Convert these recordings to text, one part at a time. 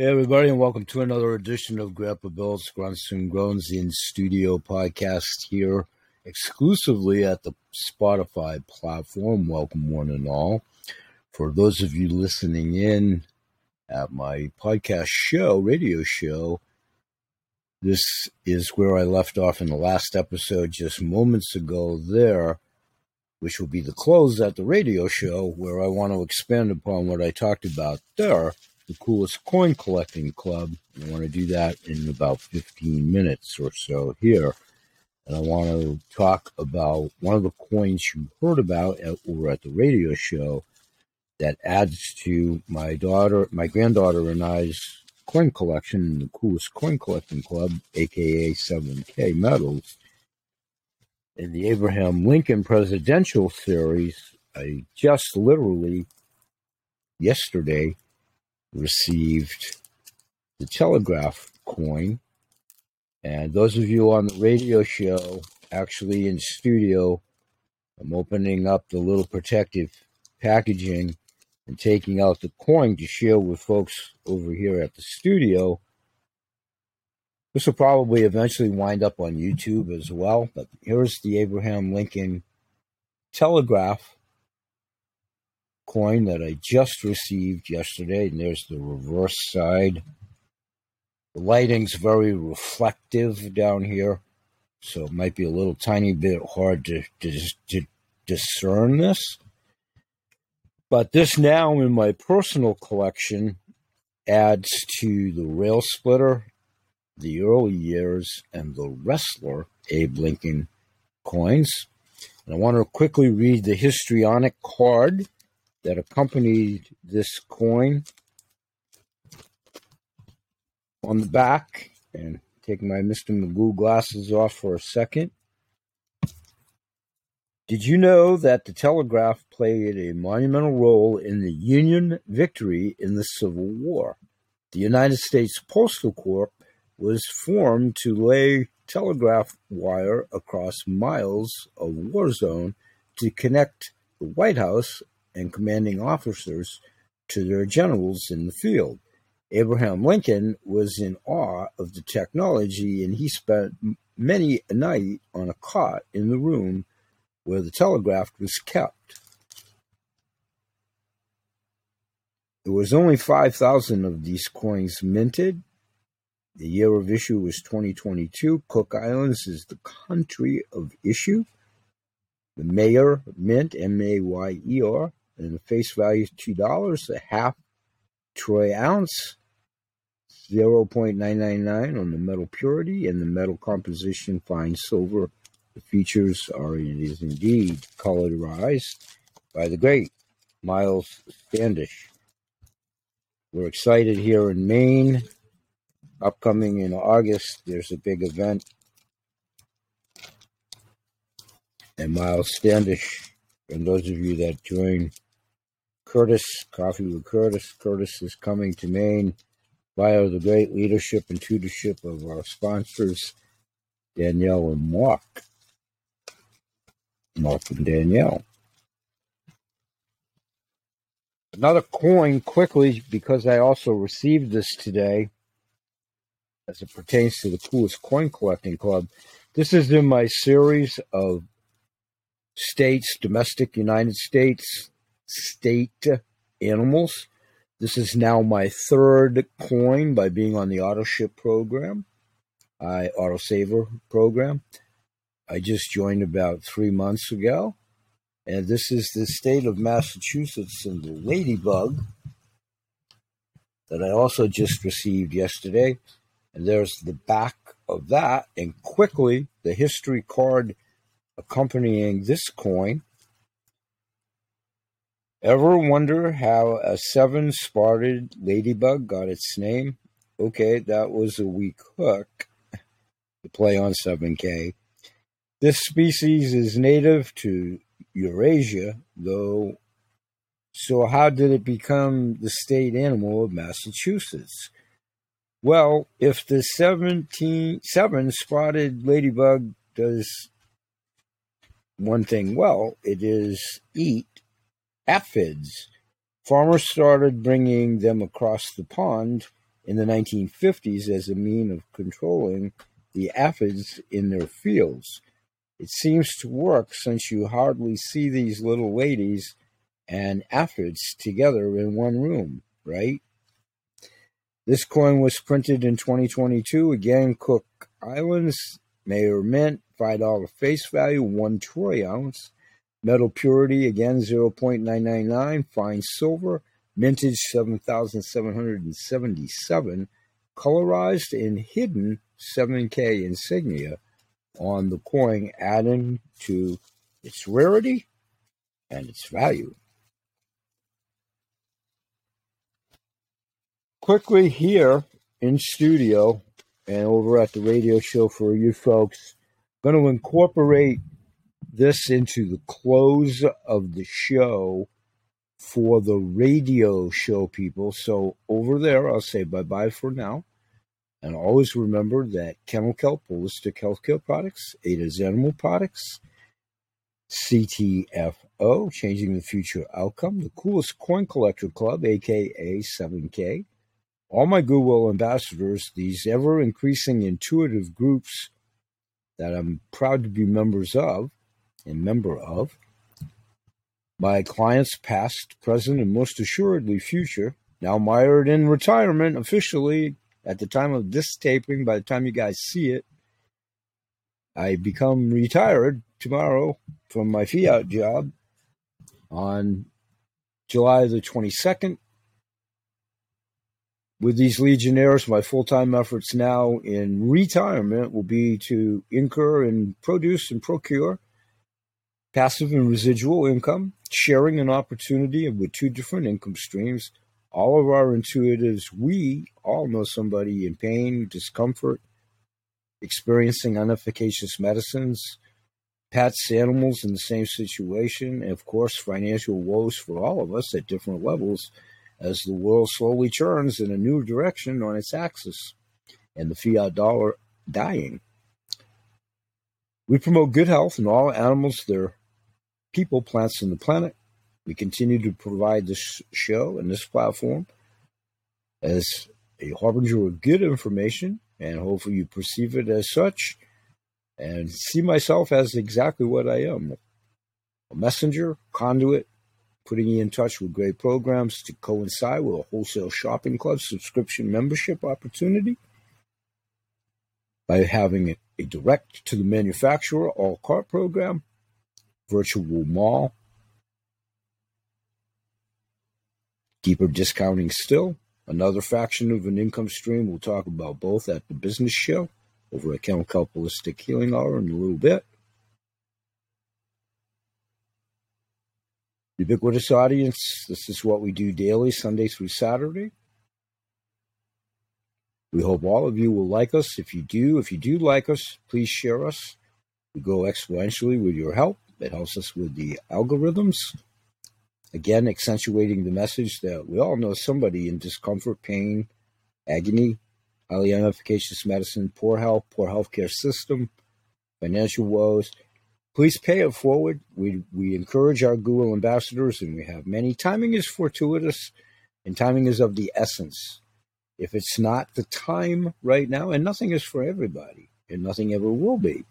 Hey, everybody, and welcome to another edition of Grandpa Bill's Grunts and Groans in Studio podcast here exclusively at the Spotify platform. Welcome, one and all. For those of you listening in at my podcast show, radio show, this is where I left off in the last episode just moments ago there, which will be the close at the radio show, where I want to expand upon what I talked about there the coolest coin collecting club. I want to do that in about 15 minutes or so here. And I want to talk about one of the coins you heard about at, or at the radio show that adds to my daughter, my granddaughter and I's coin collection in the coolest coin collecting club, aka 7K Metals. In the Abraham Lincoln Presidential Series, I just literally yesterday received the Telegraph coin. And those of you on the radio show, actually in studio, I'm opening up the little protective packaging and taking out the coin to share with folks over here at the studio. This will probably eventually wind up on YouTube as well. But here's the Abraham Lincoln Telegraph coin that I just received yesterday, and there's the reverse side. The lighting's very reflective down here, so it might be a little tiny bit hard to, to, to discern this. But this now in my personal collection adds to the rail splitter, the early years, and the wrestler Abe Lincoln coins. And I want to quickly read the histrionic card that accompanied this coin on the back and take my Mr. Magoo glasses off for a second. Did you know that the telegraph played a monumental role in the Union victory in the Civil War? The United States Postal Corp was formed to lay telegraph wire across miles of war zone to connect the White House and commanding officers to their generals in the field. Abraham Lincoln was in awe of the technology, and he spent many a night on a cot in the room where the telegraph was kept. There was only 5,000 of these coins minted. The year of issue was 2022. Cook Islands is the country of issue. The Mayer mint, M A Y E R, and the face value is two dollars. A half troy ounce, zero point nine nine nine on the metal purity and the metal composition, fine silver. The features are it is indeed colorized by the great Miles Standish. We're excited here in Maine. Upcoming in August, there's a big event. And Miles Standish, and those of you that join Curtis, Coffee with Curtis. Curtis is coming to Maine via the great leadership and tutorship of our sponsors, Danielle and Mark. Mark and Danielle. Another coin quickly, because I also received this today as it pertains to the coolest coin collecting club. This is in my series of states, domestic United States state animals. This is now my third coin by being on the auto ship program, I auto saver program. I just joined about three months ago. And this is the state of Massachusetts and the ladybug that I also just received yesterday. And there's the back of that, and quickly the history card accompanying this coin. Ever wonder how a seven spotted ladybug got its name? Okay, that was a weak hook to play on 7K. This species is native to Eurasia, though. So, how did it become the state animal of Massachusetts? Well, if the 17, seven spotted ladybug does one thing well, it is eat aphids. Farmers started bringing them across the pond in the 1950s as a mean of controlling the aphids in their fields. It seems to work since you hardly see these little ladies and aphids together in one room, right? This coin was printed in 2022. Again, Cook Islands, Mayer Mint, $5 face value, 1 troy ounce. Metal purity, again, 0.999. Fine silver, mintage 7777. Colorized and hidden 7K insignia on the coin, adding to its rarity and its value. quickly here in studio and over at the radio show for you folks, going to incorporate this into the close of the show for the radio show people. So over there, I'll say bye bye for now. And always remember that Kennel Kelp Holistic Healthcare Products, Ada's Animal Products, CTFO, Changing the Future Outcome, the Coolest Coin Collector Club, aka 7K, all my Goodwill ambassadors, these ever increasing intuitive groups that I'm proud to be members of and member of, my clients past, present, and most assuredly future, now mired in retirement officially at the time of this taping, by the time you guys see it, I become retired tomorrow from my fiat job on July the 22nd, with these Legionnaires, my full time efforts now in retirement will be to incur and produce and procure passive and residual income, sharing an opportunity with two different income streams. All of our intuitives, we all know somebody in pain, discomfort, experiencing inefficacious medicines, pets, animals in the same situation, and of course, financial woes for all of us at different levels as the world slowly turns in a new direction on its axis and the fiat dollar dying. We promote good health in all animals, their people, plants, and the planet. We continue to provide this show and this platform as a harbinger of good information, and hopefully you perceive it as such and see myself as exactly what I am a messenger, conduit, putting you in touch with great programs to coincide with a wholesale shopping club subscription membership opportunity by having a direct to the manufacturer all cart program, virtual mall, deeper discounting still, another faction of an income stream. We'll talk about both at the business show over at Holistic Healing Hour in a little bit. Ubiquitous audience, this is what we do daily, Sunday through Saturday. We hope all of you will like us. If you do, if you do like us, please share us. We go exponentially with your help. It helps us with the algorithms. Again, accentuating the message that we all know somebody in discomfort, pain, agony, highly inefficacious medicine, poor health, poor healthcare system, financial woes, Please pay it forward. We we encourage our Goodwill ambassadors, and we have many. Timing is fortuitous, and timing is of the essence. If it's not the time right now, and nothing is for everybody, and nothing ever will be.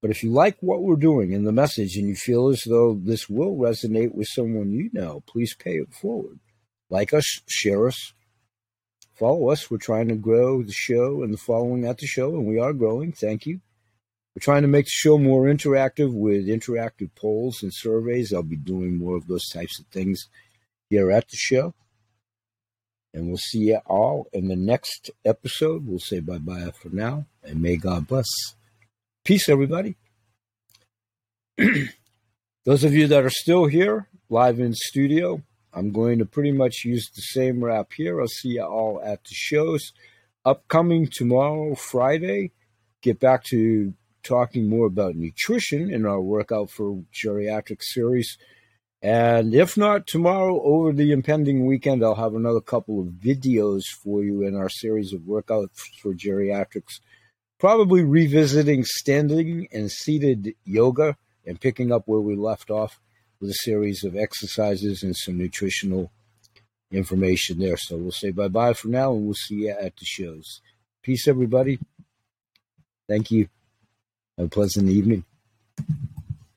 But if you like what we're doing in the message and you feel as though this will resonate with someone you know, please pay it forward. Like us, share us, follow us. We're trying to grow the show and the following at the show, and we are growing. Thank you. We're trying to make the show more interactive with interactive polls and surveys. I'll be doing more of those types of things here at the show. And we'll see you all in the next episode. We'll say bye bye for now, and may God bless. Peace, everybody. Those of you that are still here, live in studio, I'm going to pretty much use the same wrap here. I'll see you all at the shows. Upcoming tomorrow, Friday, get back to talking more about nutrition in our workout for geriatric series. And if not tomorrow, over the impending weekend, I'll have another couple of videos for you in our series of workouts for geriatrics. Probably revisiting standing and seated yoga and picking up where we left off with a series of exercises and some nutritional information there. So we'll say bye bye for now and we'll see you at the shows. Peace, everybody. Thank you. Have a pleasant evening.